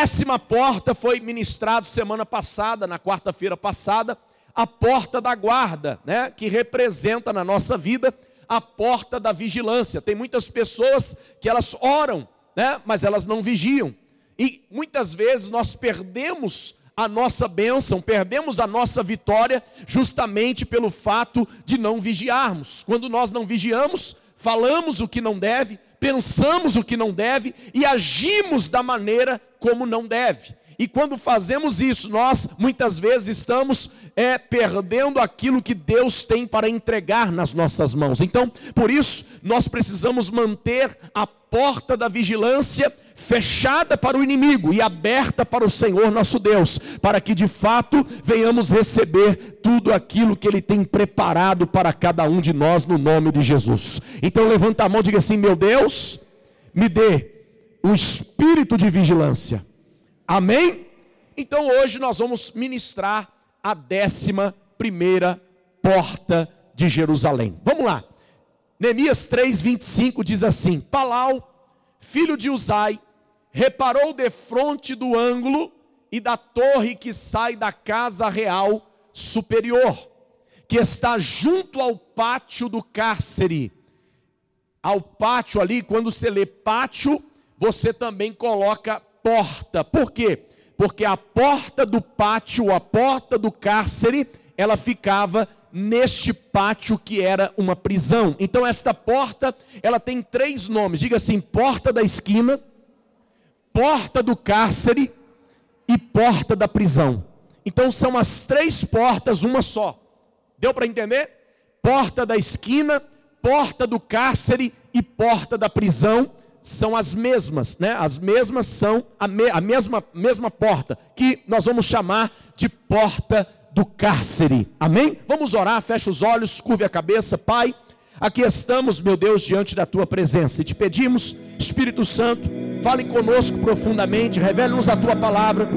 décima porta foi ministrado semana passada, na quarta-feira passada, a porta da guarda, né, que representa na nossa vida a porta da vigilância. Tem muitas pessoas que elas oram, né, mas elas não vigiam. E muitas vezes nós perdemos a nossa bênção, perdemos a nossa vitória justamente pelo fato de não vigiarmos. Quando nós não vigiamos, falamos o que não deve, pensamos o que não deve e agimos da maneira como não deve. E quando fazemos isso, nós muitas vezes estamos é, perdendo aquilo que Deus tem para entregar nas nossas mãos. Então, por isso, nós precisamos manter a porta da vigilância fechada para o inimigo e aberta para o Senhor nosso Deus, para que de fato venhamos receber tudo aquilo que Ele tem preparado para cada um de nós no nome de Jesus. Então levanta a mão e diga assim: meu Deus, me dê o espírito de vigilância. Amém? Então hoje nós vamos ministrar a décima primeira porta de Jerusalém. Vamos lá. Neemias 3:25 diz assim: Palau, filho de Uzai, reparou defronte do ângulo e da torre que sai da casa real superior, que está junto ao pátio do cárcere. Ao pátio ali, quando você lê pátio, você também coloca porta. Por quê? Porque a porta do pátio, a porta do cárcere, ela ficava neste pátio que era uma prisão. Então esta porta, ela tem três nomes. Diga assim: porta da esquina, porta do cárcere e porta da prisão. Então são as três portas, uma só. Deu para entender? Porta da esquina, porta do cárcere e porta da prisão são as mesmas, né? As mesmas são a, me, a mesma, mesma porta, que nós vamos chamar de porta do cárcere. Amém? Vamos orar, fecha os olhos, curve a cabeça, Pai. Aqui estamos, meu Deus, diante da tua presença e te pedimos, Espírito Santo, fale conosco profundamente, revele-nos a tua palavra.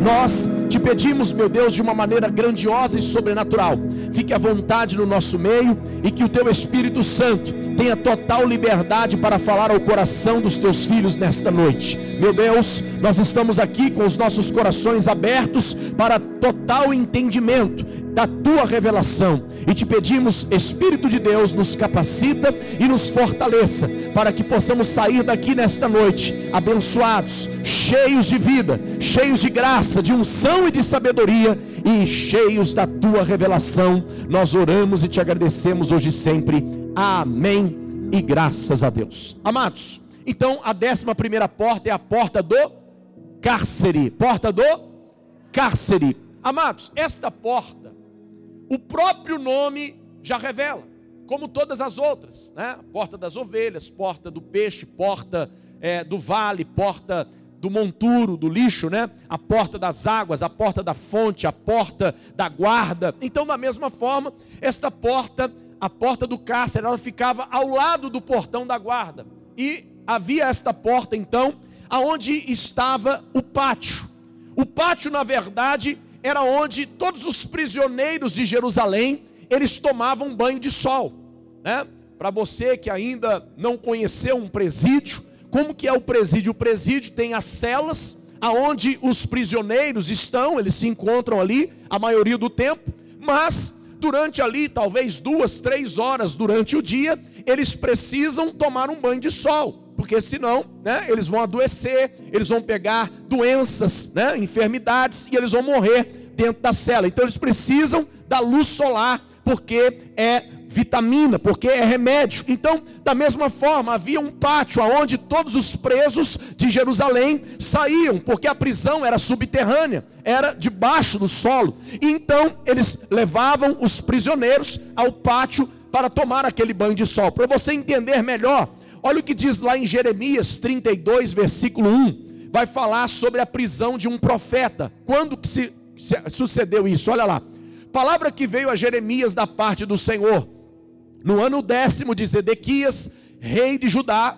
Nós te pedimos, meu Deus, de uma maneira grandiosa e sobrenatural. Fique à vontade no nosso meio e que o teu Espírito Santo tenha total liberdade para falar ao coração dos teus filhos nesta noite. Meu Deus, nós estamos aqui com os nossos corações abertos para total entendimento da tua revelação e te pedimos, Espírito de Deus, nos capacita e nos fortaleça para que possamos sair daqui nesta noite abençoados, cheios de vida, cheios de graça, de unção e de sabedoria e cheios da tua revelação. Nós oramos e te agradecemos hoje e sempre. Amém. E graças a Deus. Amados, então a décima primeira porta é a porta do cárcere. Porta do cárcere. Amados, esta porta, o próprio nome já revela, como todas as outras, né? Porta das ovelhas, porta do peixe, porta é, do vale, porta do monturo, do lixo, né? A porta das águas, a porta da fonte, a porta da guarda. Então, da mesma forma, esta porta, a porta do cárcere, ela ficava ao lado do portão da guarda. E havia esta porta, então, aonde estava o pátio. O pátio, na verdade, era onde todos os prisioneiros de Jerusalém, eles tomavam banho de sol, né? Para você que ainda não conheceu um presídio, como que é o presídio? O presídio tem as celas aonde os prisioneiros estão, eles se encontram ali a maioria do tempo, mas durante ali, talvez duas, três horas durante o dia, eles precisam tomar um banho de sol, porque senão, né, eles vão adoecer, eles vão pegar doenças, né, enfermidades e eles vão morrer dentro da cela. Então eles precisam da luz solar, porque é vitamina, porque é remédio. Então, da mesma forma, havia um pátio aonde todos os presos de Jerusalém saíam, porque a prisão era subterrânea, era debaixo do solo. E então eles levavam os prisioneiros ao pátio para tomar aquele banho de sol. Para você entender melhor, olha o que diz lá em Jeremias 32, versículo 1. Vai falar sobre a prisão de um profeta. Quando que se, se sucedeu isso? Olha lá. Palavra que veio a Jeremias da parte do Senhor no ano décimo de Zedequias, rei de Judá,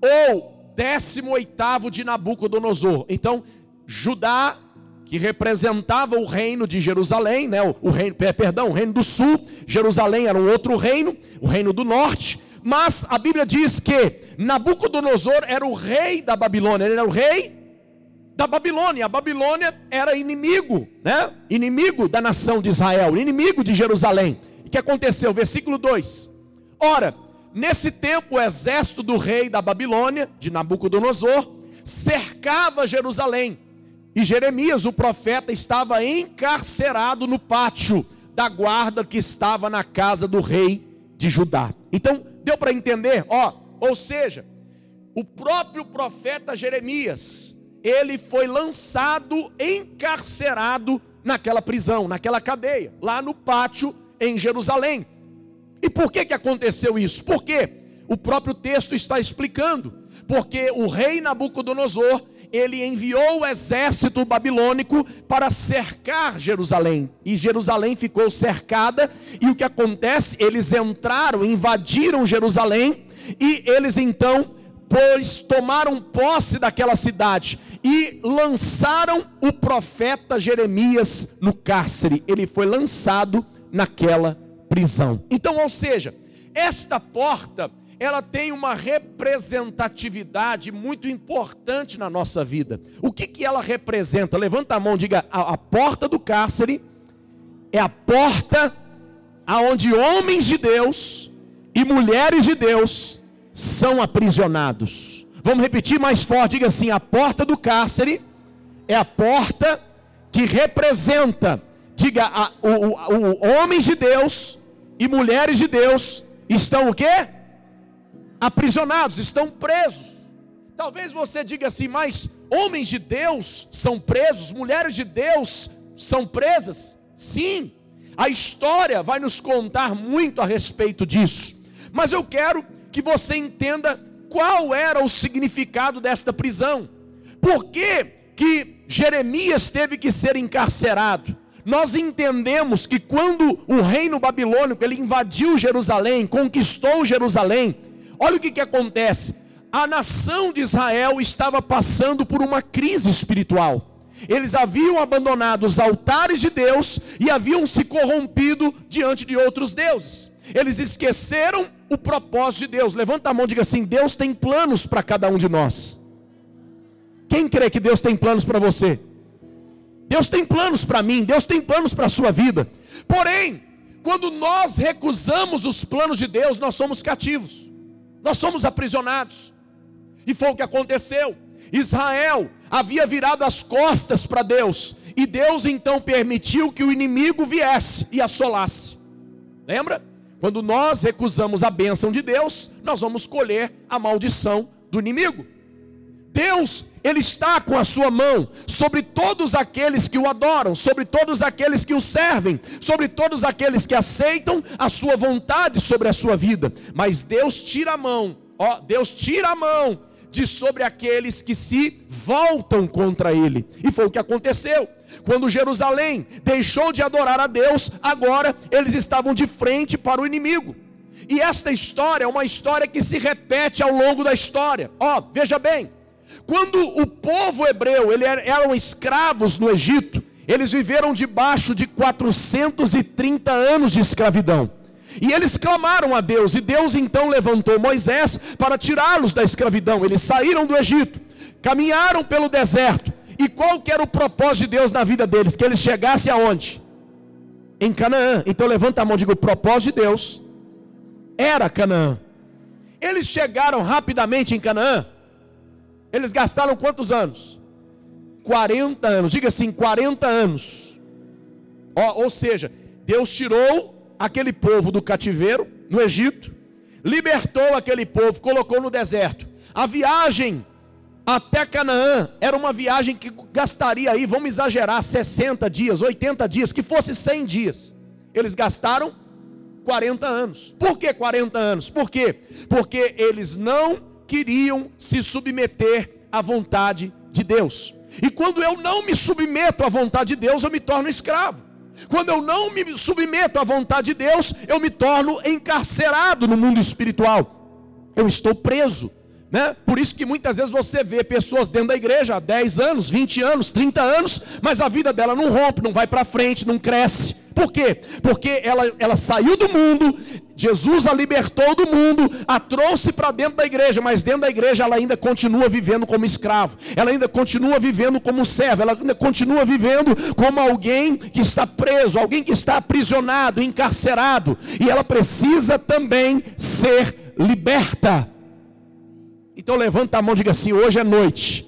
ou décimo oitavo de Nabucodonosor. Então, Judá, que representava o reino de Jerusalém, né, o, reino, perdão, o reino do sul, Jerusalém era um outro reino, o reino do norte, mas a Bíblia diz que Nabucodonosor era o rei da Babilônia, ele era o rei da Babilônia. A Babilônia era inimigo, né? Inimigo da nação de Israel, inimigo de Jerusalém. Que aconteceu? Versículo 2. Ora, nesse tempo o exército do rei da Babilônia, de Nabucodonosor, cercava Jerusalém. E Jeremias, o profeta, estava encarcerado no pátio da guarda que estava na casa do rei de Judá. Então, deu para entender, ó, ou seja, o próprio profeta Jeremias, ele foi lançado, encarcerado naquela prisão, naquela cadeia, lá no pátio em Jerusalém. E por que que aconteceu isso? Porque o próprio texto está explicando. Porque o rei Nabucodonosor, ele enviou o exército babilônico para cercar Jerusalém. E Jerusalém ficou cercada, e o que acontece? Eles entraram, invadiram Jerusalém, e eles então pois tomaram posse daquela cidade e lançaram o profeta Jeremias no cárcere. Ele foi lançado naquela prisão. Então, ou seja, esta porta, ela tem uma representatividade muito importante na nossa vida. O que, que ela representa? Levanta a mão, diga: a, a porta do cárcere é a porta aonde homens de Deus e mulheres de Deus são aprisionados. Vamos repetir mais forte, diga assim: a porta do cárcere é a porta que representa, diga, a, o, o, o, homens de Deus e mulheres de Deus estão o quê? Aprisionados, estão presos. Talvez você diga assim, mas homens de Deus são presos, mulheres de Deus são presas? Sim, a história vai nos contar muito a respeito disso. Mas eu quero que você entenda qual era o significado desta prisão. Por que, que Jeremias teve que ser encarcerado? Nós entendemos que quando o reino babilônico ele invadiu Jerusalém, conquistou Jerusalém, olha o que, que acontece. A nação de Israel estava passando por uma crise espiritual. Eles haviam abandonado os altares de Deus e haviam se corrompido diante de outros deuses. Eles esqueceram o propósito de Deus. Levanta a mão e diga assim: Deus tem planos para cada um de nós. Quem crê que Deus tem planos para você? Deus tem planos para mim, Deus tem planos para a sua vida. Porém, quando nós recusamos os planos de Deus, nós somos cativos, nós somos aprisionados. E foi o que aconteceu. Israel havia virado as costas para Deus, e Deus então permitiu que o inimigo viesse e assolasse. Lembra? Quando nós recusamos a bênção de Deus, nós vamos colher a maldição do inimigo. Deus, Ele está com a sua mão sobre todos aqueles que o adoram, sobre todos aqueles que o servem, sobre todos aqueles que aceitam a sua vontade sobre a sua vida. Mas Deus tira a mão, ó, Deus tira a mão de sobre aqueles que se voltam contra Ele. E foi o que aconteceu. Quando Jerusalém deixou de adorar a Deus, agora eles estavam de frente para o inimigo. E esta história é uma história que se repete ao longo da história. Ó, veja bem, quando o povo hebreu, eles eram escravos no Egito, eles viveram debaixo de 430 anos de escravidão. E eles clamaram a Deus, e Deus então levantou Moisés para tirá-los da escravidão. Eles saíram do Egito, caminharam pelo deserto, e qual que era o propósito de Deus na vida deles? Que eles chegassem aonde? Em Canaã. Então levanta a mão e diga: o propósito de Deus era Canaã. Eles chegaram rapidamente em Canaã. Eles gastaram quantos anos? 40 anos. Diga assim: 40 anos. Ó, ou seja, Deus tirou aquele povo do cativeiro no Egito, libertou aquele povo, colocou no deserto. A viagem até Canaã era uma viagem que gastaria aí, vamos exagerar, 60 dias, 80 dias, que fosse 100 dias. Eles gastaram 40 anos. Por que 40 anos? Por quê? Porque eles não queriam se submeter à vontade de Deus. E quando eu não me submeto à vontade de Deus, eu me torno escravo. Quando eu não me submeto à vontade de Deus, eu me torno encarcerado no mundo espiritual. Eu estou preso. Né? Por isso que muitas vezes você vê pessoas dentro da igreja há 10 anos, 20 anos, 30 anos, mas a vida dela não rompe, não vai para frente, não cresce. Por quê? Porque ela, ela saiu do mundo, Jesus a libertou do mundo, a trouxe para dentro da igreja, mas dentro da igreja ela ainda continua vivendo como escravo, ela ainda continua vivendo como servo, ela ainda continua vivendo como alguém que está preso, alguém que está aprisionado, encarcerado, e ela precisa também ser liberta. Então levanta a mão e diga assim: hoje é noite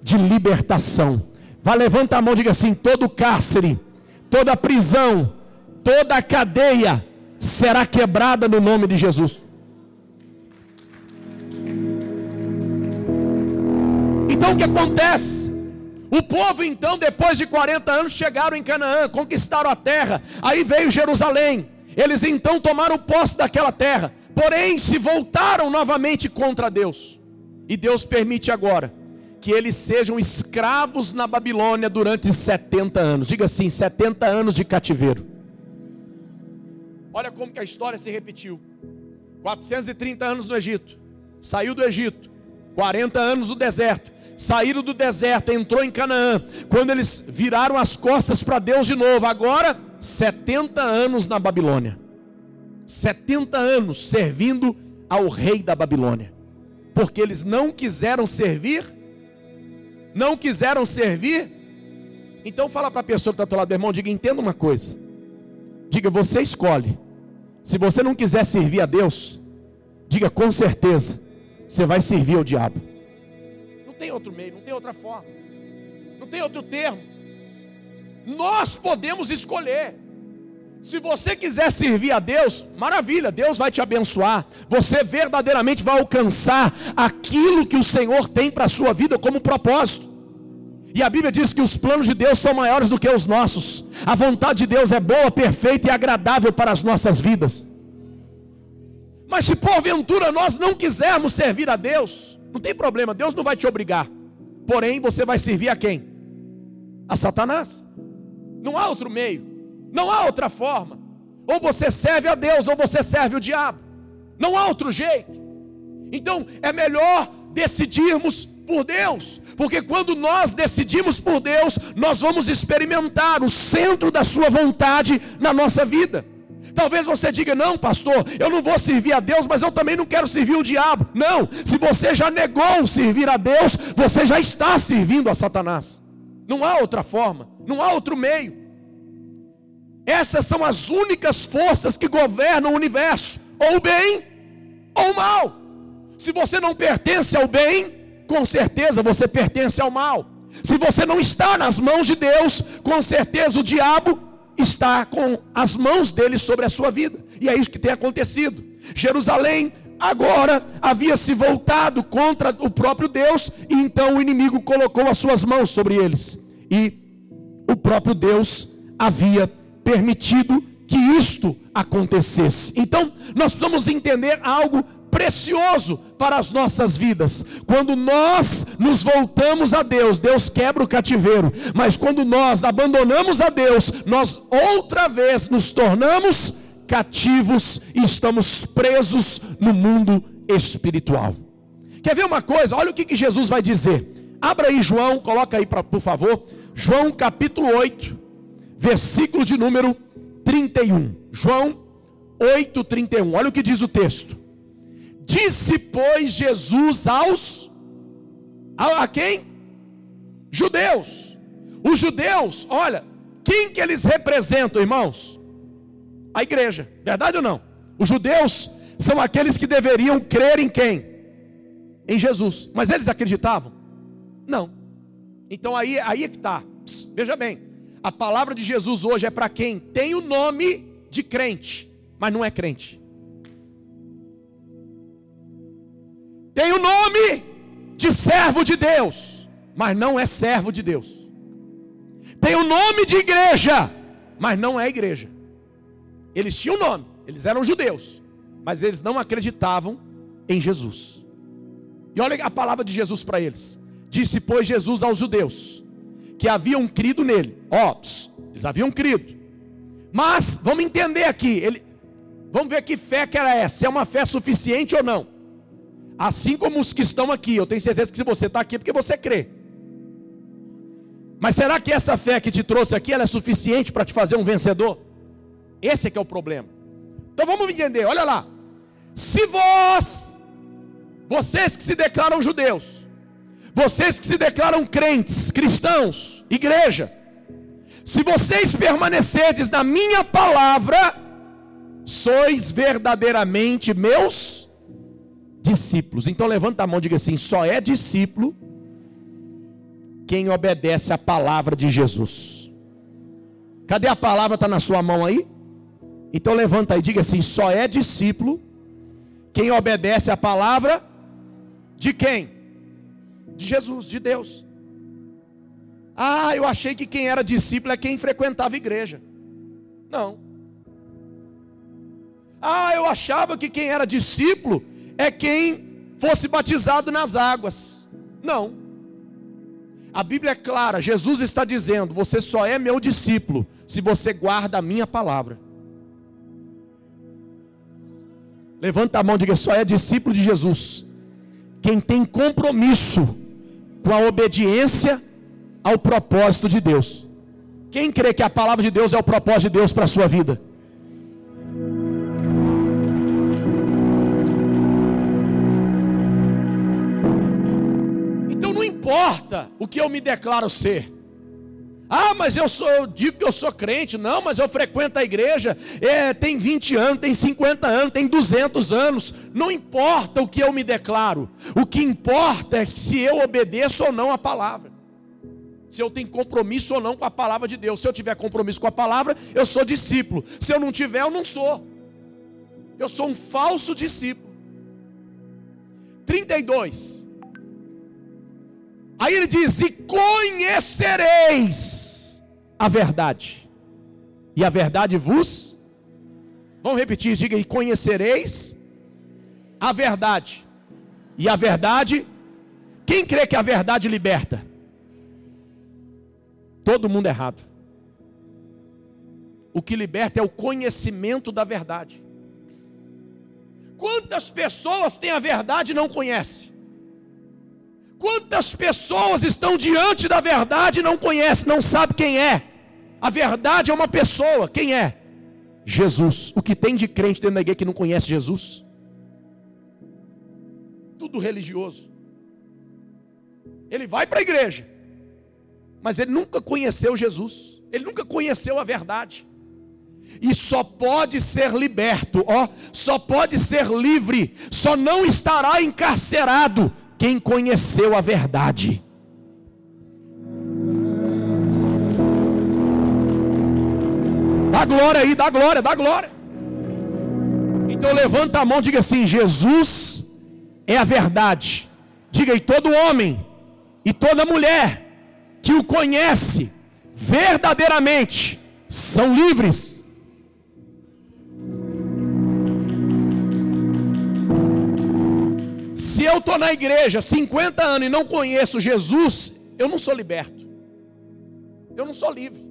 de libertação. Vá, levanta a mão e diga assim: todo cárcere, toda prisão, toda cadeia será quebrada no nome de Jesus. Então o que acontece? O povo, então, depois de 40 anos, chegaram em Canaã, conquistaram a terra. Aí veio Jerusalém. Eles então tomaram posse daquela terra, porém se voltaram novamente contra Deus. E Deus permite agora que eles sejam escravos na Babilônia durante 70 anos. Diga assim: 70 anos de cativeiro. Olha como que a história se repetiu. 430 anos no Egito. Saiu do Egito. 40 anos no deserto. Saíram do deserto, entrou em Canaã. Quando eles viraram as costas para Deus de novo, agora 70 anos na Babilônia. 70 anos servindo ao rei da Babilônia. Porque eles não quiseram servir, não quiseram servir. Então fala para a pessoa que está do lado do irmão, diga, entenda uma coisa. Diga, você escolhe se você não quiser servir a Deus, diga com certeza, você vai servir ao diabo. Não tem outro meio, não tem outra forma, não tem outro termo. Nós podemos escolher. Se você quiser servir a Deus, maravilha, Deus vai te abençoar. Você verdadeiramente vai alcançar aquilo que o Senhor tem para a sua vida como propósito. E a Bíblia diz que os planos de Deus são maiores do que os nossos. A vontade de Deus é boa, perfeita e agradável para as nossas vidas. Mas se porventura nós não quisermos servir a Deus, não tem problema, Deus não vai te obrigar. Porém, você vai servir a quem? A Satanás. Não há outro meio, não há outra forma. Ou você serve a Deus, ou você serve o diabo. Não há outro jeito. Então, é melhor decidirmos por Deus, porque quando nós decidimos por Deus, nós vamos experimentar o centro da Sua vontade na nossa vida. Talvez você diga: não, pastor, eu não vou servir a Deus, mas eu também não quero servir o diabo. Não, se você já negou servir a Deus, você já está servindo a Satanás. Não há outra forma, não há outro meio. Essas são as únicas forças que governam o universo, ou bem ou mal. Se você não pertence ao bem, com certeza você pertence ao mal. Se você não está nas mãos de Deus, com certeza o diabo está com as mãos dele sobre a sua vida. E é isso que tem acontecido. Jerusalém agora havia se voltado contra o próprio Deus, e então o inimigo colocou as suas mãos sobre eles. E o próprio Deus havia permitido que isto acontecesse. Então, nós precisamos entender algo precioso para as nossas vidas. Quando nós nos voltamos a Deus, Deus quebra o cativeiro. Mas quando nós abandonamos a Deus, nós outra vez nos tornamos cativos e estamos presos no mundo espiritual. Quer ver uma coisa? Olha o que, que Jesus vai dizer. Abra aí João, coloca aí pra, por favor. João capítulo 8, versículo de número 31. João 8, 31. Olha o que diz o texto. Disse, pois, Jesus aos. A, a quem? Judeus. Os judeus, olha, quem que eles representam, irmãos? A igreja, verdade ou não? Os judeus são aqueles que deveriam crer em quem? Em Jesus. Mas eles acreditavam? Não. Então aí, aí é que está. Veja bem, a palavra de Jesus hoje é para quem tem o nome de crente, mas não é crente. Tem o nome de servo de Deus, mas não é servo de Deus. Tem o nome de igreja, mas não é igreja. Eles tinham nome, eles eram judeus, mas eles não acreditavam em Jesus. E olha a palavra de Jesus para eles: Disse, pois, Jesus aos judeus que haviam crido nele. Ó, eles haviam crido. Mas vamos entender aqui, ele, vamos ver que fé que era essa, se é uma fé suficiente ou não. Assim como os que estão aqui, eu tenho certeza que se você está aqui é porque você crê. Mas será que essa fé que te trouxe aqui é suficiente para te fazer um vencedor? Esse é que é o problema. Então vamos entender, olha lá. Se vós, vocês que se declaram judeus, vocês que se declaram crentes, cristãos, igreja, se vocês permanecerdes na minha palavra, sois verdadeiramente meus discípulos. Então levanta a mão e diga assim: só é discípulo quem obedece à palavra de Jesus. Cadê a palavra? Está na sua mão aí? Então levanta aí, diga assim: só é discípulo quem obedece à palavra de quem? De Jesus, de Deus. Ah, eu achei que quem era discípulo é quem frequentava a igreja. Não. Ah, eu achava que quem era discípulo é quem fosse batizado nas águas. Não. A Bíblia é clara, Jesus está dizendo: você só é meu discípulo se você guarda a minha palavra. Levanta a mão e diga: só é discípulo de Jesus. Quem tem compromisso com a obediência ao propósito de Deus. Quem crê que a palavra de Deus é o propósito de Deus para a sua vida? Importa o que eu me declaro ser. Ah, mas eu sou, eu digo que eu sou crente. Não, mas eu frequento a igreja. É, tem 20 anos, tem 50 anos, tem 200 anos. Não importa o que eu me declaro. O que importa é se eu obedeço ou não a palavra. Se eu tenho compromisso ou não com a palavra de Deus. Se eu tiver compromisso com a palavra, eu sou discípulo. Se eu não tiver, eu não sou. Eu sou um falso discípulo. 32. Aí ele diz: E conhecereis a verdade, e a verdade vos. Vamos repetir, diga aí: conhecereis a verdade, e a verdade. Quem crê que a verdade liberta? Todo mundo errado. O que liberta é o conhecimento da verdade. Quantas pessoas têm a verdade e não conhecem? Quantas pessoas estão diante da verdade e não conhecem, não sabem quem é? A verdade é uma pessoa, quem é? Jesus. O que tem de crente dentro da igreja que não conhece Jesus? Tudo religioso. Ele vai para a igreja, mas ele nunca conheceu Jesus, ele nunca conheceu a verdade. E só pode ser liberto, ó, só pode ser livre, só não estará encarcerado quem conheceu a verdade. Dá glória aí, dá glória, dá glória. Então levanta a mão, diga assim: Jesus é a verdade. Diga aí, todo homem e toda mulher que o conhece verdadeiramente são livres eu estou na igreja 50 anos e não conheço Jesus, eu não sou liberto. Eu não sou livre.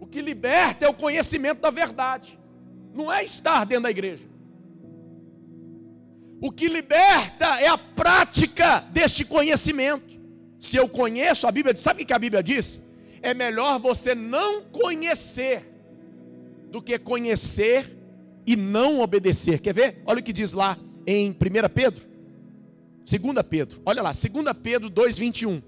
O que liberta é o conhecimento da verdade. Não é estar dentro da igreja. O que liberta é a prática deste conhecimento. Se eu conheço a Bíblia, sabe o que a Bíblia diz? É melhor você não conhecer do que conhecer e não obedecer. Quer ver? Olha o que diz lá em 1 Pedro, 2 Pedro, olha lá, 2 Pedro 2,21.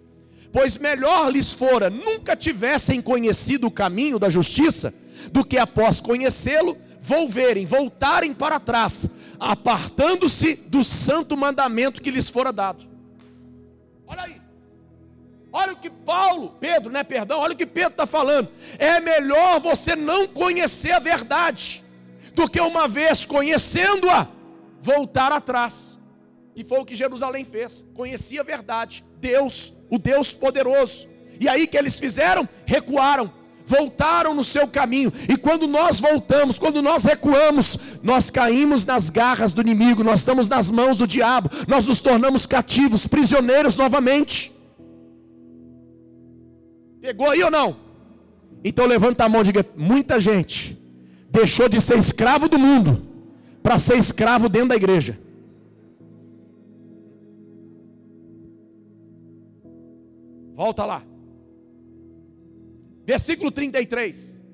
Pois melhor lhes fora nunca tivessem conhecido o caminho da justiça, do que após conhecê-lo, volverem, voltarem para trás, apartando-se do santo mandamento que lhes fora dado. Olha aí. Olha o que Paulo, Pedro, né? Perdão, olha o que Pedro está falando. É melhor você não conhecer a verdade, do que uma vez conhecendo-a, voltar atrás. E foi o que Jerusalém fez. Conhecia a verdade. Deus, o Deus poderoso. E aí que eles fizeram? Recuaram. Voltaram no seu caminho. E quando nós voltamos, quando nós recuamos, nós caímos nas garras do inimigo, nós estamos nas mãos do diabo, nós nos tornamos cativos, prisioneiros novamente. Pegou aí ou não? Então levanta a mão e diga: muita gente deixou de ser escravo do mundo para ser escravo dentro da igreja. Volta lá. Versículo 33.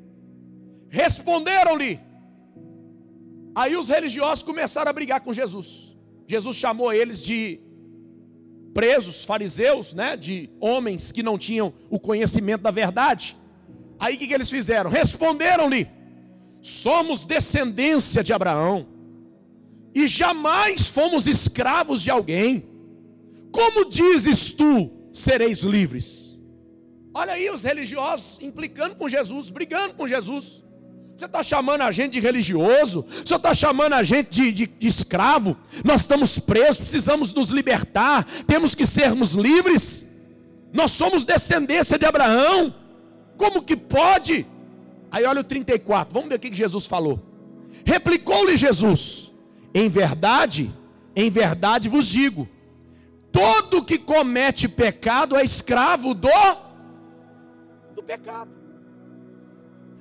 Responderam-lhe: Aí os religiosos começaram a brigar com Jesus. Jesus chamou eles de presos, fariseus, né, de homens que não tinham o conhecimento da verdade. Aí o que, que eles fizeram? Responderam-lhe: somos descendência de Abraão e jamais fomos escravos de alguém. Como dizes tu, sereis livres? Olha aí os religiosos implicando com Jesus, brigando com Jesus. Você está chamando a gente de religioso? Você está chamando a gente de, de, de, escravo? Nós estamos presos, precisamos nos libertar, temos que sermos livres. Nós somos descendência de Abraão. Como que pode? Aí olha o 34, vamos ver o que Jesus falou. Replicou-lhe Jesus: Em verdade, em verdade vos digo, todo que comete pecado é escravo do do pecado.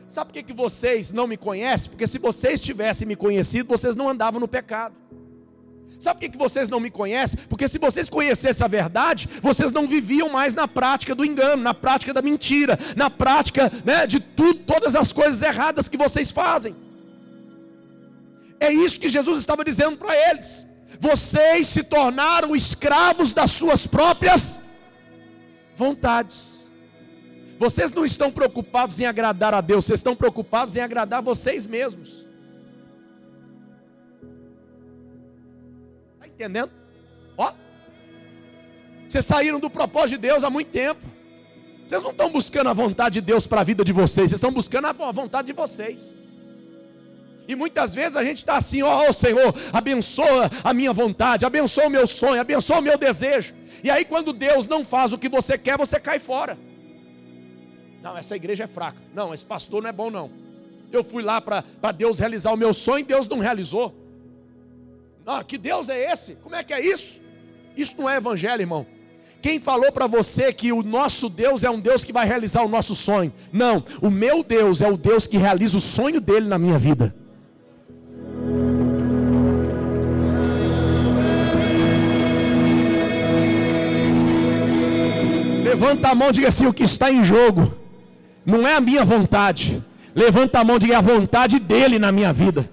Sabe por que, que vocês não me conhecem? Porque se vocês tivessem me conhecido, vocês não andavam no pecado. Sabe por que, que vocês não me conhecem? Porque se vocês conhecessem a verdade, vocês não viviam mais na prática do engano, na prática da mentira, na prática né, de todas as coisas erradas que vocês fazem. É isso que Jesus estava dizendo para eles. Vocês se tornaram escravos das suas próprias vontades. Vocês não estão preocupados em agradar a Deus, vocês estão preocupados em agradar vocês mesmos. Está entendendo? Ó, vocês saíram do propósito de Deus há muito tempo. Vocês não estão buscando a vontade de Deus para a vida de vocês, vocês estão buscando a vontade de vocês. E muitas vezes a gente está assim, ó oh, Senhor, abençoa a minha vontade, abençoa o meu sonho, abençoa o meu desejo. E aí quando Deus não faz o que você quer, você cai fora. Não, essa igreja é fraca. Não, esse pastor não é bom, não. Eu fui lá para Deus realizar o meu sonho e Deus não realizou. Ah, que Deus é esse? Como é que é isso? Isso não é evangelho, irmão. Quem falou para você que o nosso Deus é um Deus que vai realizar o nosso sonho? Não, o meu Deus é o Deus que realiza o sonho dele na minha vida. Levanta a mão e diga assim: o que está em jogo não é a minha vontade. Levanta a mão e diga a vontade dele na minha vida.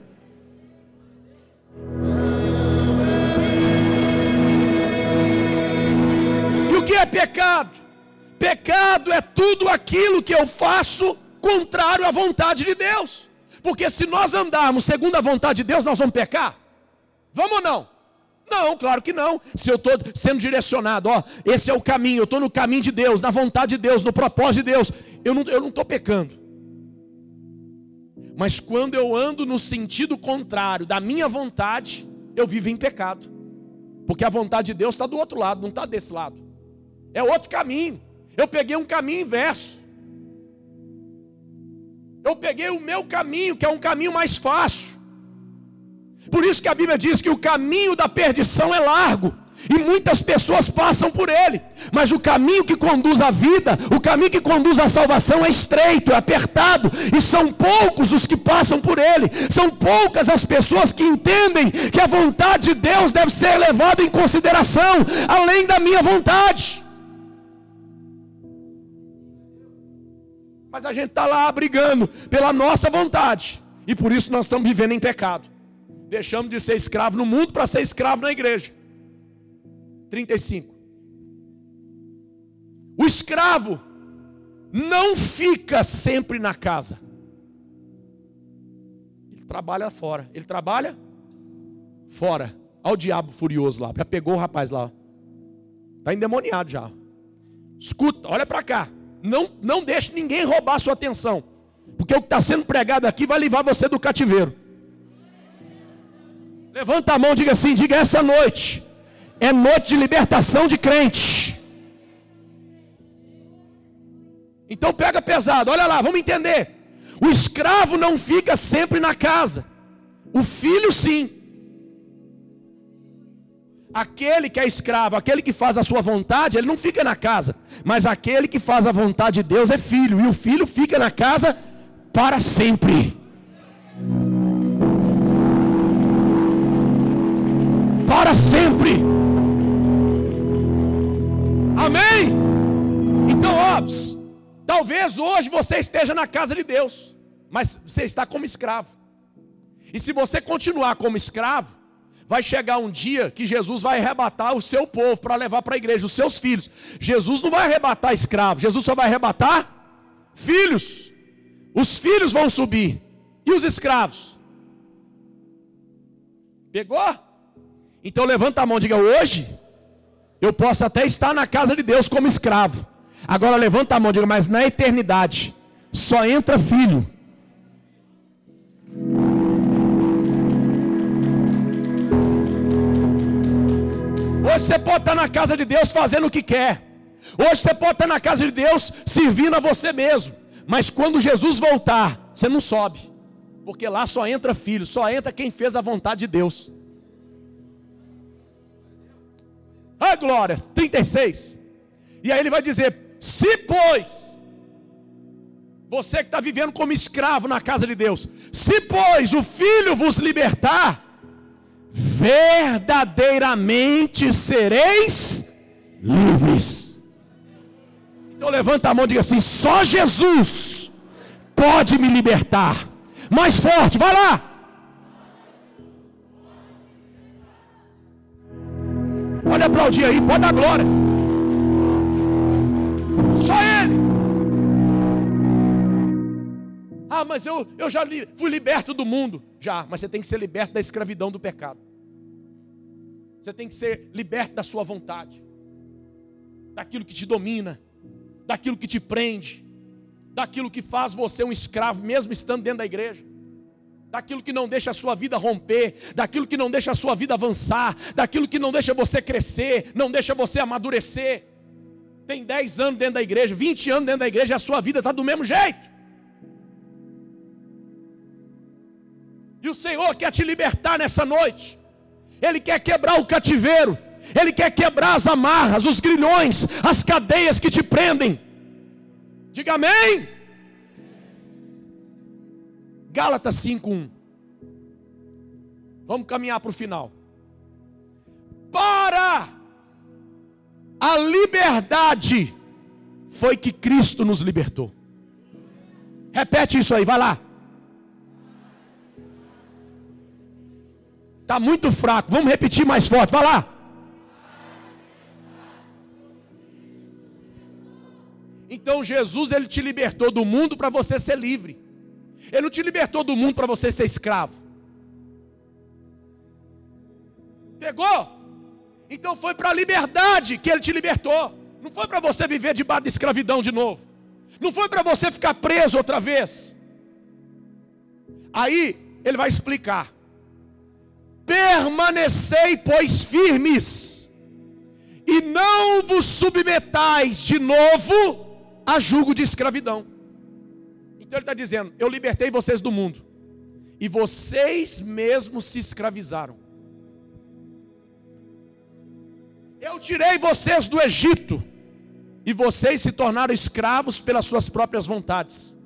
E o que é pecado? Pecado é tudo aquilo que eu faço contrário à vontade de Deus. Porque se nós andarmos segundo a vontade de Deus, nós vamos pecar? Vamos ou não? Não, claro que não. Se eu estou sendo direcionado, ó, esse é o caminho, eu estou no caminho de Deus, na vontade de Deus, no propósito de Deus, eu não estou não pecando. Mas quando eu ando no sentido contrário da minha vontade, eu vivo em pecado. Porque a vontade de Deus está do outro lado, não está desse lado. É outro caminho. Eu peguei um caminho inverso. Eu peguei o meu caminho, que é um caminho mais fácil. Por isso que a Bíblia diz que o caminho da perdição é largo. E muitas pessoas passam por ele, mas o caminho que conduz à vida, o caminho que conduz à salvação é estreito, é apertado, e são poucos os que passam por ele, são poucas as pessoas que entendem que a vontade de Deus deve ser levada em consideração, além da minha vontade. Mas a gente está lá brigando pela nossa vontade, e por isso nós estamos vivendo em pecado. Deixamos de ser escravo no mundo para ser escravo na igreja. 35. O escravo não fica sempre na casa. Ele trabalha fora. Ele trabalha fora. Olha o diabo furioso lá. Já pegou o rapaz lá. Está endemoniado já. Escuta, olha para cá. Não, não deixe ninguém roubar sua atenção. Porque o que está sendo pregado aqui vai levar você do cativeiro. Levanta a mão, diga assim: diga essa noite é noite de libertação de crente. Então pega pesado, olha lá, vamos entender. O escravo não fica sempre na casa, o filho sim. Aquele que é escravo, aquele que faz a sua vontade, ele não fica na casa, mas aquele que faz a vontade de Deus é filho, e o filho fica na casa para sempre. Para sempre. Amém? Então, ó, talvez hoje você esteja na casa de Deus, mas você está como escravo. E se você continuar como escravo, vai chegar um dia que Jesus vai arrebatar o seu povo para levar para a igreja, os seus filhos. Jesus não vai arrebatar escravos, Jesus só vai arrebatar filhos. Os filhos vão subir. E os escravos? Pegou? Então levanta a mão e diga: hoje eu posso até estar na casa de Deus como escravo. Agora levanta a mão e diga: mas na eternidade só entra filho. Hoje você pode estar na casa de Deus fazendo o que quer. Hoje você pode estar na casa de Deus servindo a você mesmo. Mas quando Jesus voltar, você não sobe. Porque lá só entra filho, só entra quem fez a vontade de Deus. Ah, glória, 36. E aí ele vai dizer: Se pois, você que está vivendo como escravo na casa de Deus, se pois o filho vos libertar, verdadeiramente sereis livres. Então levanta a mão e diga assim: só Jesus pode me libertar. Mais forte, vai lá. Pode aplaudir aí, pode dar glória. Só Ele. Ah, mas eu, eu já li, fui liberto do mundo. Já, mas você tem que ser liberto da escravidão do pecado. Você tem que ser liberto da sua vontade, daquilo que te domina, daquilo que te prende, daquilo que faz você um escravo, mesmo estando dentro da igreja, daquilo que não deixa a sua vida romper, daquilo que não deixa a sua vida avançar, daquilo que não deixa você crescer, não deixa você amadurecer. Tem 10 anos dentro da igreja, 20 anos dentro da igreja, a sua vida está do mesmo jeito. E o Senhor quer te libertar nessa noite. Ele quer quebrar o cativeiro. Ele quer quebrar as amarras, os grilhões, as cadeias que te prendem. Diga amém. Gálatas 5:1. Vamos caminhar para o final. Para a liberdade foi que Cristo nos libertou. Repete isso aí, vai lá. Está muito fraco. Vamos repetir mais forte. Vai lá. Então Jesus ele te libertou do mundo para você ser livre. Ele não te libertou do mundo para você ser escravo. Pegou? Então foi para a liberdade que ele te libertou. Não foi para você viver debaixo de escravidão de novo. Não foi para você ficar preso outra vez. Aí ele vai explicar permanecei, pois, firmes, e não vos submetais de novo a julgo de escravidão. Então ele está dizendo: Eu libertei vocês do mundo, e vocês mesmos se escravizaram. Eu tirei vocês do Egito, e vocês se tornaram escravos pelas suas próprias vontades.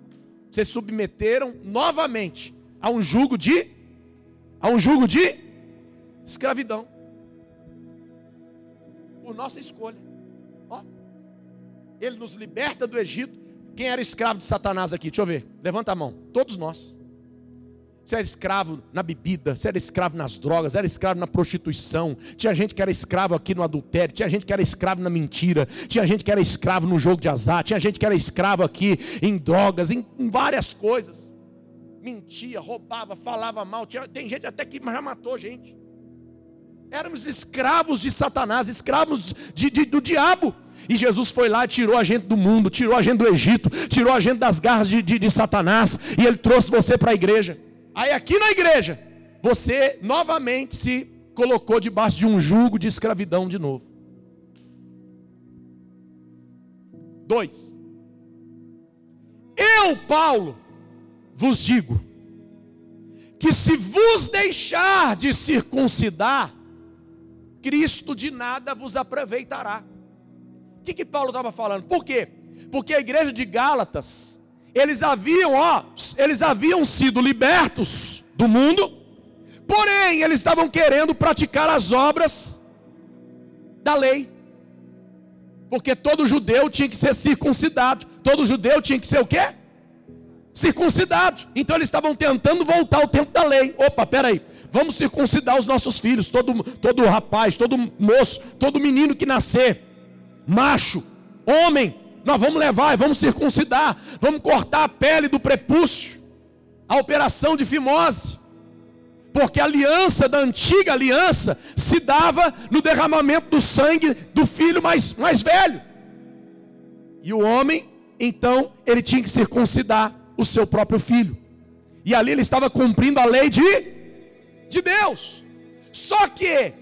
Vocês submeteram novamente a um jugo de a um jugo de Escravidão. Por nossa escolha. Ó. Ele nos liberta do Egito. Quem era escravo de Satanás aqui? Deixa eu ver. Levanta a mão. Todos nós. Você era escravo na bebida, você era escravo nas drogas, era escravo na prostituição. Tinha gente que era escravo aqui no adultério, tinha gente que era escravo na mentira, tinha gente que era escravo no jogo de azar, tinha gente que era escravo aqui em drogas, em, em várias coisas. Mentia, roubava, falava mal. Tinha, tem gente até que já matou gente. Éramos escravos de Satanás, escravos de, de, do diabo. E Jesus foi lá tirou a gente do mundo, tirou a gente do Egito, tirou a gente das garras de, de, de Satanás. E Ele trouxe você para a igreja. Aí aqui na igreja, você novamente se colocou debaixo de um jugo de escravidão de novo. Dois. Eu, Paulo, vos digo que se vos deixar de circuncidar, Cristo de nada vos aproveitará. O que, que Paulo estava falando? Por quê? Porque a igreja de Gálatas, eles haviam, ó, eles haviam sido libertos do mundo, porém eles estavam querendo praticar as obras da lei. Porque todo judeu tinha que ser circuncidado. Todo judeu tinha que ser o quê? circuncidados. Então eles estavam tentando voltar ao tempo da lei. Opa, peraí. Vamos circuncidar os nossos filhos, todo, todo rapaz, todo moço, todo menino que nascer, macho, homem, nós vamos levar, vamos circuncidar, vamos cortar a pele do prepúcio, a operação de fimose, porque a aliança da antiga aliança se dava no derramamento do sangue do filho mais, mais velho, e o homem, então, ele tinha que circuncidar o seu próprio filho, e ali ele estava cumprindo a lei de de Deus. Só que,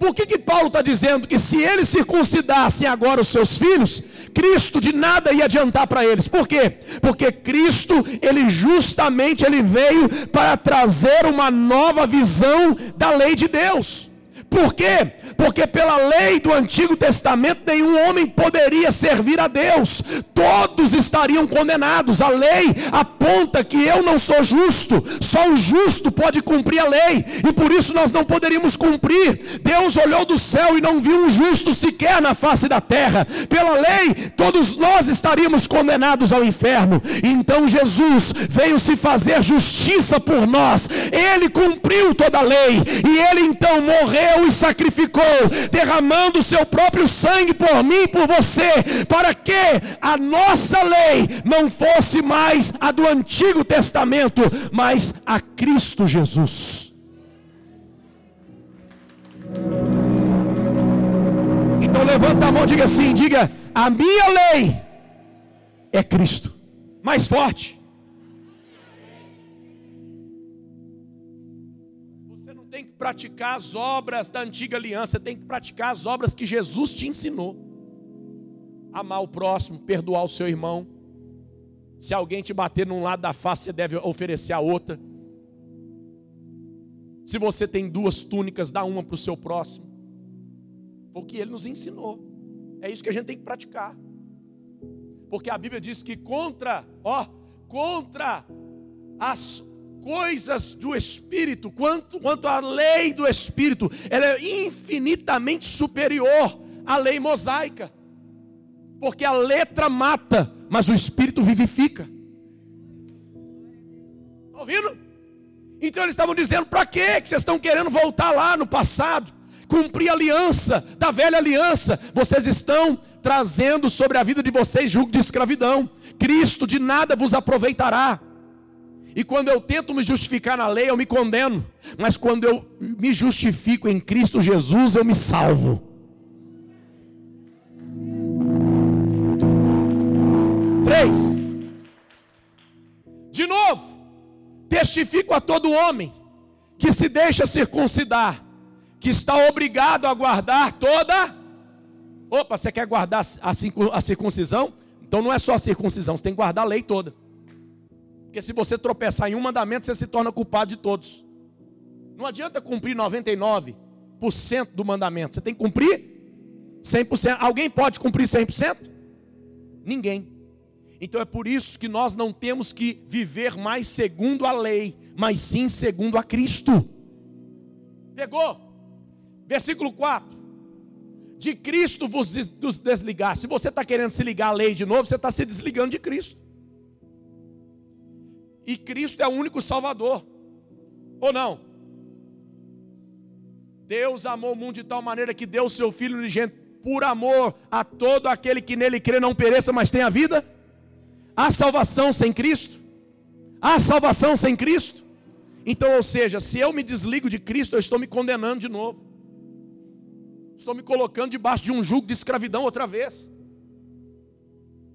por que, que Paulo está dizendo que se eles circuncidassem agora os seus filhos, Cristo de nada ia adiantar para eles? Por quê? Porque Cristo, ele justamente ele veio para trazer uma nova visão da lei de Deus. Por quê? Porque pela lei do Antigo Testamento nenhum homem poderia servir a Deus. Todos estariam condenados. A lei aponta que eu não sou justo. Só o justo pode cumprir a lei. E por isso nós não poderíamos cumprir. Deus olhou do céu e não viu um justo sequer na face da terra. Pela lei, todos nós estaríamos condenados ao inferno. Então Jesus veio se fazer justiça por nós. Ele cumpriu toda a lei. E ele então morreu e sacrificou, derramando o seu próprio sangue por mim e por você, para que a nossa lei não fosse mais a do Antigo Testamento, mas a Cristo Jesus. Então levanta a mão diga assim: diga, a minha lei é Cristo. Mais forte. Tem que praticar as obras da antiga aliança, tem que praticar as obras que Jesus te ensinou. Amar o próximo, perdoar o seu irmão. Se alguém te bater num lado da face, você deve oferecer a outra. Se você tem duas túnicas, dá uma para o seu próximo. Foi o que ele nos ensinou. É isso que a gente tem que praticar. Porque a Bíblia diz que contra, ó, contra as coisas do Espírito, quanto, quanto a lei do Espírito, ela é infinitamente superior à lei mosaica. Porque a letra mata, mas o Espírito vivifica. Está ouvindo? Então eles estavam dizendo: para que vocês estão querendo voltar lá no passado? Cumprir a aliança, da velha aliança. Vocês estão trazendo sobre a vida de vocês julgo de escravidão. Cristo de nada vos aproveitará. E quando eu tento me justificar na lei, eu me condeno. Mas quando eu me justifico em Cristo Jesus, eu me salvo. Três. De novo, testifico a todo homem que se deixa circuncidar, que está obrigado a guardar toda. Opa, você quer guardar a circuncisão? Então não é só a circuncisão, você tem que guardar a lei toda. Porque se você tropeçar em um mandamento, você se torna culpado de todos. Não adianta cumprir 99% do mandamento. Você tem que cumprir 100%. Alguém pode cumprir 100%? Ninguém. Então é por isso que nós não temos que viver mais segundo a lei, mas sim segundo a Cristo. Pegou? Versículo 4. De Cristo vos desligar. Se você está querendo se ligar à lei de novo, você está se desligando de Cristo. E Cristo é o único Salvador. Ou não? Deus amou o mundo de tal maneira que deu o seu Filho unigênito por amor a todo aquele que nele crê não pereça, mas tenha vida. Há salvação sem Cristo? Há salvação sem Cristo? Então, ou seja, se eu me desligo de Cristo, eu estou me condenando de novo. Estou me colocando debaixo de um jugo de escravidão outra vez.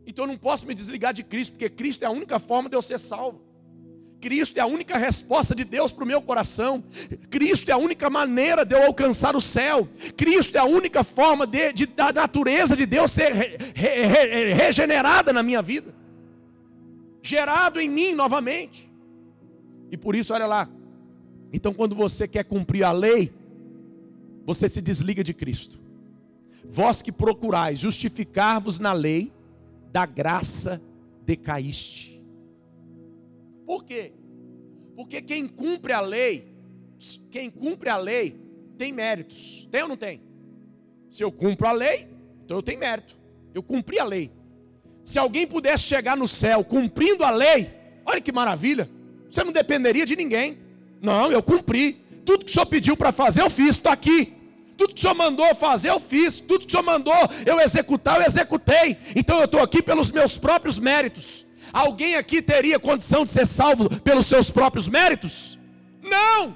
Então eu não posso me desligar de Cristo, porque Cristo é a única forma de eu ser salvo. Cristo é a única resposta de Deus para o meu coração. Cristo é a única maneira de eu alcançar o céu. Cristo é a única forma de, de da natureza de Deus ser re, re, re, regenerada na minha vida, gerado em mim novamente. E por isso, olha lá. Então, quando você quer cumprir a lei, você se desliga de Cristo. Vós que procurais justificar-vos na lei, da graça decaíste. Por quê? Porque quem cumpre a lei, quem cumpre a lei tem méritos. Tem ou não tem? Se eu cumpro a lei, então eu tenho mérito. Eu cumpri a lei. Se alguém pudesse chegar no céu cumprindo a lei, Olha que maravilha. Você não dependeria de ninguém. Não, eu cumpri. Tudo que o senhor pediu para fazer, eu fiz, está aqui. Tudo que o senhor mandou fazer, eu fiz. Tudo que o senhor mandou eu executar, eu executei. Então eu estou aqui pelos meus próprios méritos. Alguém aqui teria condição de ser salvo pelos seus próprios méritos? Não!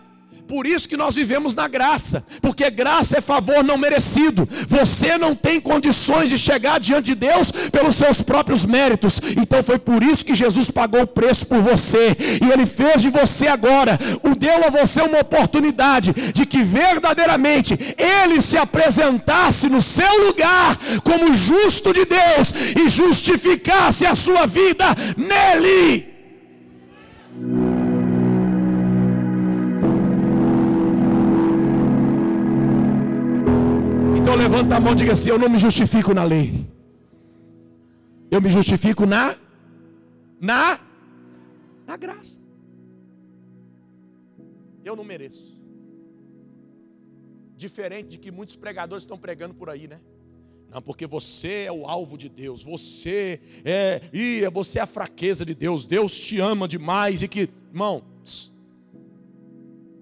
Por isso que nós vivemos na graça, porque graça é favor não merecido. Você não tem condições de chegar diante de Deus pelos seus próprios méritos. Então foi por isso que Jesus pagou o preço por você. E ele fez de você agora, o deu a você uma oportunidade de que verdadeiramente ele se apresentasse no seu lugar como justo de Deus e justificasse a sua vida nele. Então levanta a mão e diga assim: Eu não me justifico na lei. Eu me justifico na na na graça. Eu não mereço. Diferente de que muitos pregadores estão pregando por aí, né? Não, porque você é o alvo de Deus, você é, e você é a fraqueza de Deus, Deus te ama demais e que, irmão,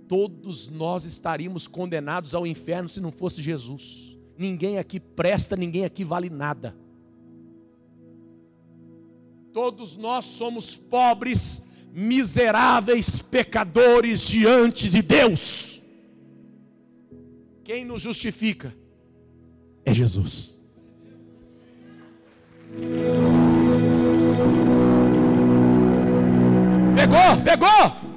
todos nós estaríamos condenados ao inferno se não fosse Jesus. Ninguém aqui presta, ninguém aqui vale nada. Todos nós somos pobres, miseráveis pecadores diante de Deus. Quem nos justifica é Jesus. Pegou, pegou.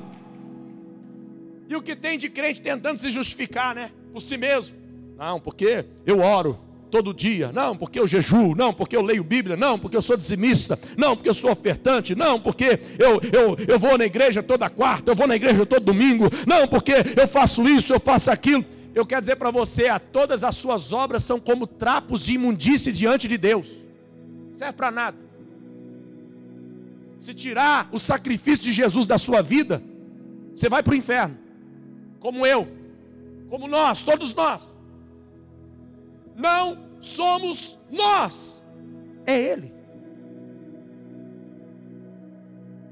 E o que tem de crente tentando se justificar, né? Por si mesmo. Não, porque eu oro todo dia. Não, porque eu jejuo. Não, porque eu leio Bíblia. Não, porque eu sou dizimista. Não, porque eu sou ofertante. Não, porque eu, eu, eu vou na igreja toda quarta. Eu vou na igreja todo domingo. Não, porque eu faço isso, eu faço aquilo. Eu quero dizer para você: a todas as suas obras são como trapos de imundície diante de Deus. Serve para nada. Se tirar o sacrifício de Jesus da sua vida, você vai para o inferno como eu, como nós, todos nós. Não somos nós, é Ele.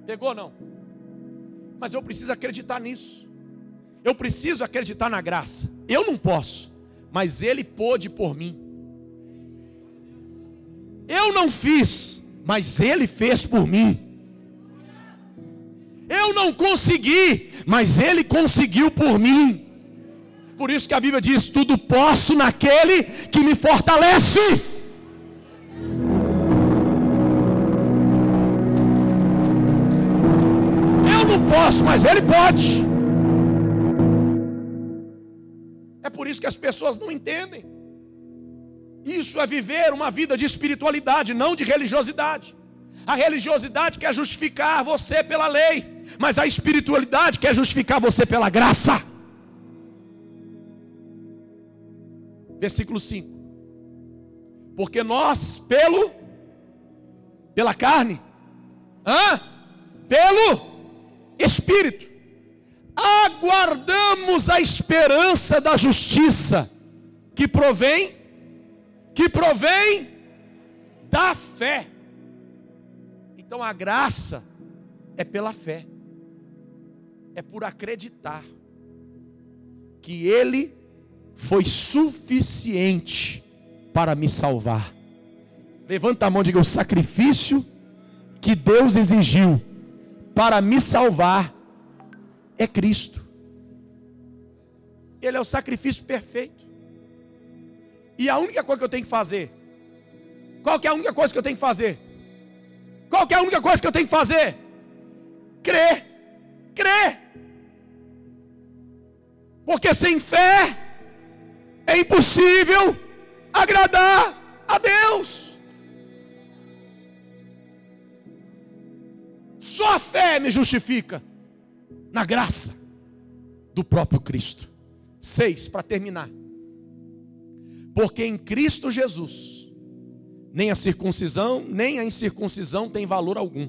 Pegou não? Mas eu preciso acreditar nisso. Eu preciso acreditar na graça. Eu não posso, mas Ele pôde por mim. Eu não fiz, mas Ele fez por mim. Eu não consegui, mas Ele conseguiu por mim. Por isso que a Bíblia diz: tudo posso naquele que me fortalece. Eu não posso, mas Ele pode. É por isso que as pessoas não entendem. Isso é viver uma vida de espiritualidade, não de religiosidade. A religiosidade quer justificar você pela lei mas a espiritualidade quer justificar você pela graça. Versículo 5. Porque nós, pelo, pela carne, hã? pelo Espírito, aguardamos a esperança da justiça, que provém, que provém da fé. Então a graça é pela fé é por acreditar que Ele foi suficiente para me salvar. Levanta a mão e diga: o sacrifício que Deus exigiu para me salvar é Cristo. Ele é o sacrifício perfeito. E a única coisa que eu tenho que fazer? Qual que é a única coisa que eu tenho que fazer? Qual que é a única coisa que eu tenho que fazer? Crer. Crer. Porque sem fé é impossível agradar a Deus. Só a fé me justifica na graça do próprio Cristo. Seis, para terminar. Porque em Cristo Jesus, nem a circuncisão, nem a incircuncisão tem valor algum,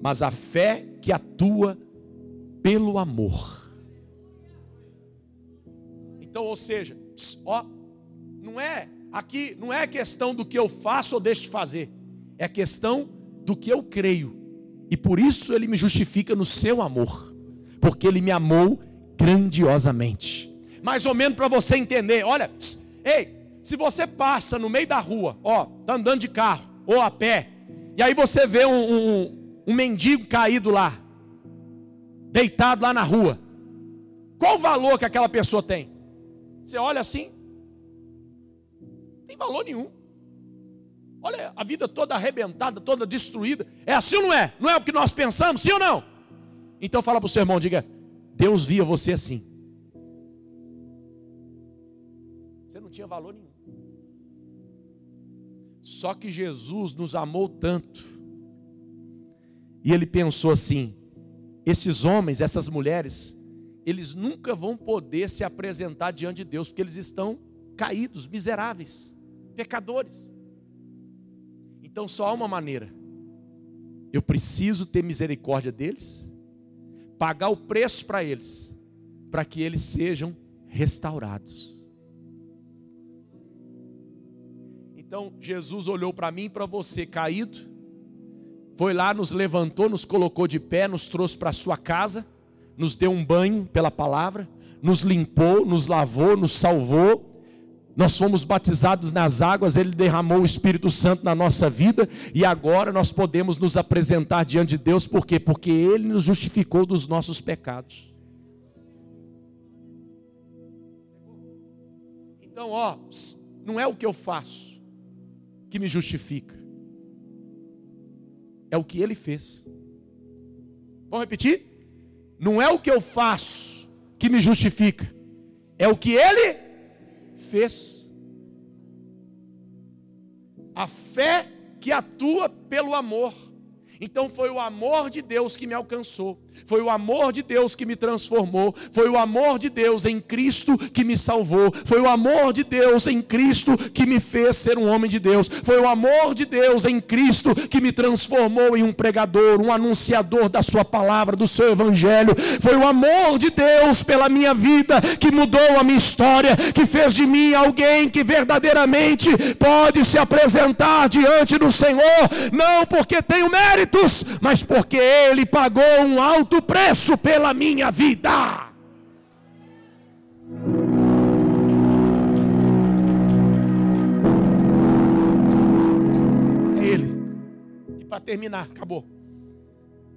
mas a fé que atua pelo amor. Então, ou seja, ó, não é aqui, não é questão do que eu faço ou deixo de fazer, é questão do que eu creio E por isso ele me justifica no seu amor, porque ele me amou grandiosamente. Mais ou menos para você entender, olha, ei, se você passa no meio da rua, ó, tá andando de carro ou a pé, e aí você vê um, um, um mendigo caído lá, deitado lá na rua, qual o valor que aquela pessoa tem? Você olha assim, não tem valor nenhum. Olha a vida toda arrebentada, toda destruída. É assim ou não é? Não é o que nós pensamos, sim ou não? Então fala para o seu irmão, diga, Deus via você assim. Você não tinha valor nenhum. Só que Jesus nos amou tanto. E ele pensou assim: esses homens, essas mulheres, eles nunca vão poder se apresentar diante de Deus, porque eles estão caídos, miseráveis, pecadores. Então só há uma maneira. Eu preciso ter misericórdia deles, pagar o preço para eles, para que eles sejam restaurados. Então Jesus olhou para mim e para você caído, foi lá, nos levantou, nos colocou de pé, nos trouxe para sua casa nos deu um banho pela palavra, nos limpou, nos lavou, nos salvou. Nós fomos batizados nas águas, Ele derramou o Espírito Santo na nossa vida e agora nós podemos nos apresentar diante de Deus, por quê? Porque Ele nos justificou dos nossos pecados. Então, ó, não é o que eu faço que me justifica, é o que Ele fez. Vamos repetir? Não é o que eu faço que me justifica, é o que ele fez. A fé que atua pelo amor. Então foi o amor de Deus que me alcançou, foi o amor de Deus que me transformou, foi o amor de Deus em Cristo que me salvou, foi o amor de Deus em Cristo que me fez ser um homem de Deus, foi o amor de Deus em Cristo que me transformou em um pregador, um anunciador da Sua palavra, do Seu Evangelho, foi o amor de Deus pela minha vida que mudou a minha história, que fez de mim alguém que verdadeiramente pode se apresentar diante do Senhor, não porque tenho mérito méritos, mas porque Ele pagou um alto preço pela minha vida. É Ele. E para terminar, acabou.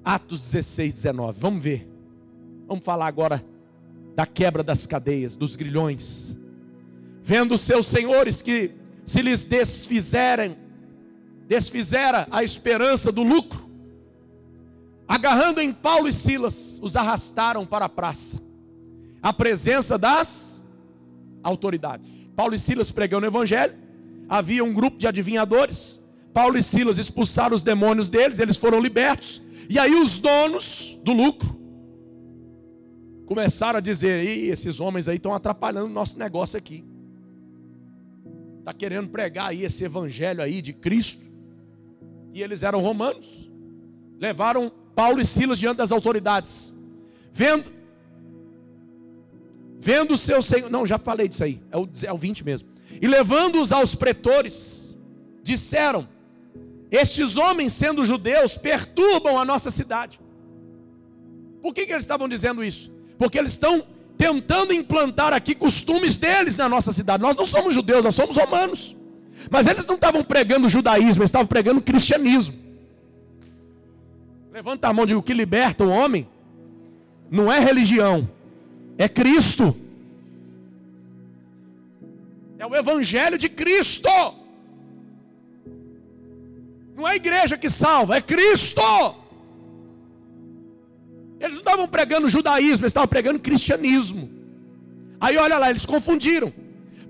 Atos 16, 19. Vamos ver. Vamos falar agora da quebra das cadeias, dos grilhões. Vendo seus senhores que se lhes desfizerem desfizera a esperança do lucro. Agarrando em Paulo e Silas, os arrastaram para a praça, a presença das autoridades. Paulo e Silas pregando o evangelho, havia um grupo de adivinhadores. Paulo e Silas expulsaram os demônios deles, eles foram libertos. E aí os donos do lucro começaram a dizer: esses homens aí estão atrapalhando o nosso negócio aqui. Está querendo pregar aí esse evangelho aí de Cristo e eles eram romanos. Levaram Paulo e Silas diante das autoridades. Vendo vendo o seu senhor, não, já falei disso aí, é o, é o 20 mesmo. E levando-os aos pretores, disseram: Estes homens, sendo judeus, perturbam a nossa cidade. Por que, que eles estavam dizendo isso? Porque eles estão tentando implantar aqui costumes deles na nossa cidade. Nós não somos judeus, nós somos romanos. Mas eles não estavam pregando judaísmo, eles estavam pregando cristianismo. Levanta a mão e diga: o que liberta o homem não é religião, é Cristo. É o Evangelho de Cristo. Não é a igreja que salva, é Cristo. Eles não estavam pregando judaísmo, eles estavam pregando cristianismo. Aí olha lá, eles confundiram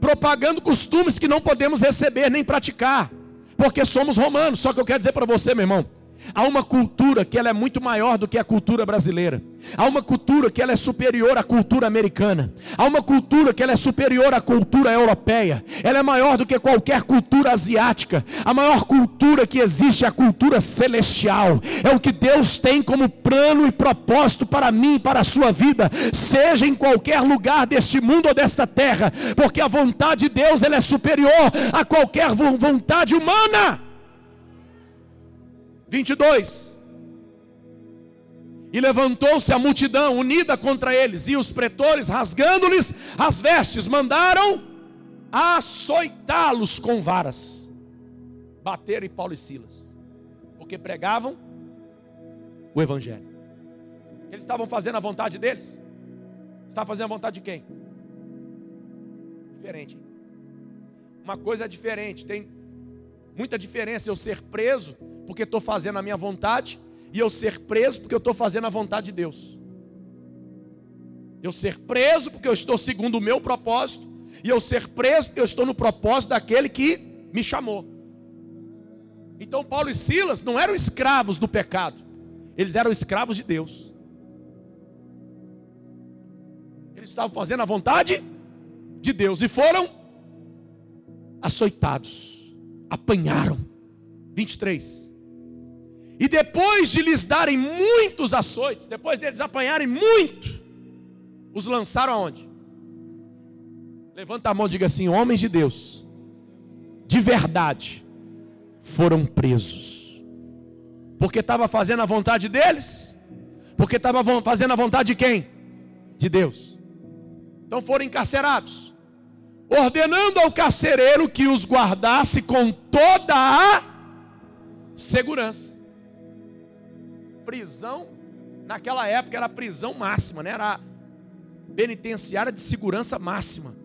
propagando costumes que não podemos receber nem praticar, porque somos romanos. Só que eu quero dizer para você, meu irmão, Há uma cultura que ela é muito maior do que a cultura brasileira. Há uma cultura que ela é superior à cultura americana. Há uma cultura que ela é superior à cultura europeia. Ela é maior do que qualquer cultura asiática. A maior cultura que existe é a cultura celestial. É o que Deus tem como plano e propósito para mim para a sua vida, seja em qualquer lugar deste mundo ou desta terra, porque a vontade de Deus ela é superior a qualquer vontade humana. 22. E levantou-se a multidão unida contra eles, e os pretores, rasgando-lhes as vestes, mandaram açoitá-los com varas. Bateram em Paulo e Silas, porque pregavam o Evangelho. Eles estavam fazendo a vontade deles? Estavam fazendo a vontade de quem? Diferente. Uma coisa é diferente, tem muita diferença eu ser preso porque estou fazendo a minha vontade e eu ser preso porque eu estou fazendo a vontade de Deus. Eu ser preso porque eu estou segundo o meu propósito, e eu ser preso porque eu estou no propósito daquele que me chamou. Então Paulo e Silas não eram escravos do pecado, eles eram escravos de Deus. Eles estavam fazendo a vontade de Deus e foram açoitados, apanharam. 23. E depois de lhes darem muitos açoites, depois deles apanharem muito, os lançaram aonde? Levanta a mão e diga assim: homens de Deus, de verdade, foram presos. Porque estava fazendo a vontade deles? Porque estava fazendo a vontade de quem? De Deus. Então foram encarcerados, ordenando ao carcereiro que os guardasse com toda a segurança prisão, naquela época era prisão máxima, né? era penitenciária de segurança máxima.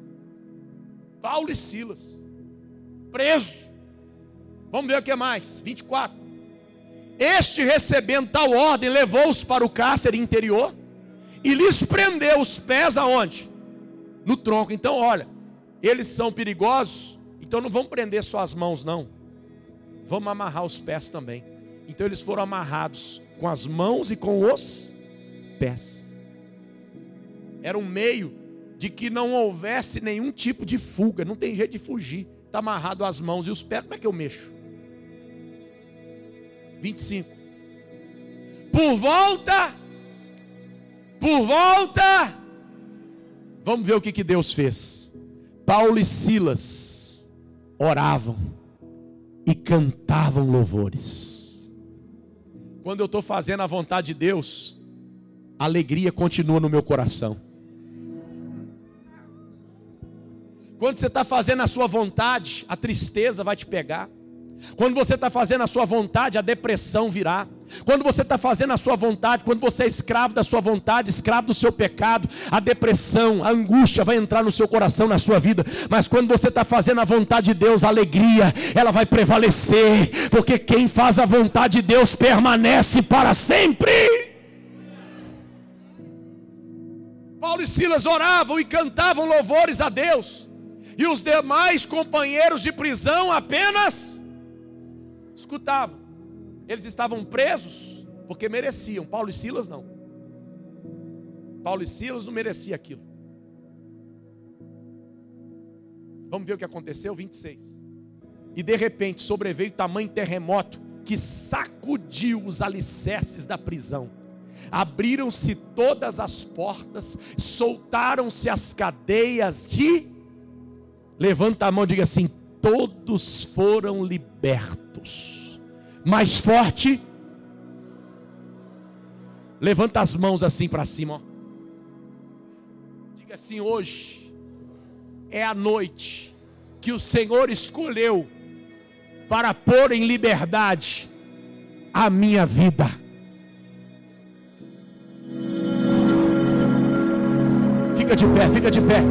Paulo e Silas, preso. Vamos ver o que mais. 24. Este, recebendo tal ordem, levou-os para o cárcere interior e lhes prendeu os pés aonde? No tronco. Então, olha, eles são perigosos, então não vamos prender só as mãos, não. Vamos amarrar os pés também. Então eles foram amarrados com as mãos e com os pés. Era um meio de que não houvesse nenhum tipo de fuga, não tem jeito de fugir. Está amarrado as mãos e os pés, como é que eu mexo? 25. Por volta, por volta, vamos ver o que, que Deus fez. Paulo e Silas oravam e cantavam louvores. Quando eu estou fazendo a vontade de Deus, a alegria continua no meu coração. Quando você está fazendo a sua vontade, a tristeza vai te pegar. Quando você está fazendo a sua vontade, a depressão virá. Quando você está fazendo a sua vontade, quando você é escravo da sua vontade, escravo do seu pecado, a depressão, a angústia vai entrar no seu coração, na sua vida. Mas quando você está fazendo a vontade de Deus, a alegria, ela vai prevalecer, porque quem faz a vontade de Deus permanece para sempre. Paulo e Silas oravam e cantavam louvores a Deus, e os demais companheiros de prisão apenas escutavam. Eles estavam presos porque mereciam. Paulo e Silas não. Paulo e Silas não mereciam aquilo. Vamos ver o que aconteceu, 26. E de repente sobreveio tamanho terremoto que sacudiu os alicerces da prisão. Abriram-se todas as portas, soltaram-se as cadeias de. Levanta a mão diga assim: todos foram libertos mais forte. Levanta as mãos assim para cima. Ó. Diga assim: hoje é a noite que o Senhor escolheu para pôr em liberdade a minha vida. Fica de pé, fica de pé,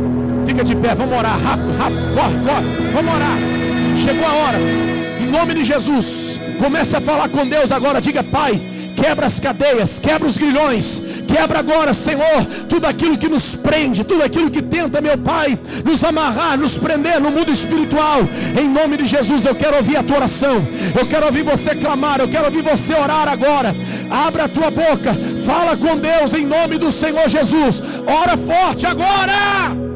fica de pé. Vamos orar rápido, rápido, corre, corre. Vamos orar. Chegou a hora. Em nome de Jesus, comece a falar com Deus agora. Diga, Pai, quebra as cadeias, quebra os grilhões, quebra agora, Senhor, tudo aquilo que nos prende, tudo aquilo que tenta, meu Pai, nos amarrar, nos prender no mundo espiritual. Em nome de Jesus, eu quero ouvir a tua oração, eu quero ouvir você clamar, eu quero ouvir você orar agora. Abra a tua boca, fala com Deus em nome do Senhor Jesus. Ora forte agora.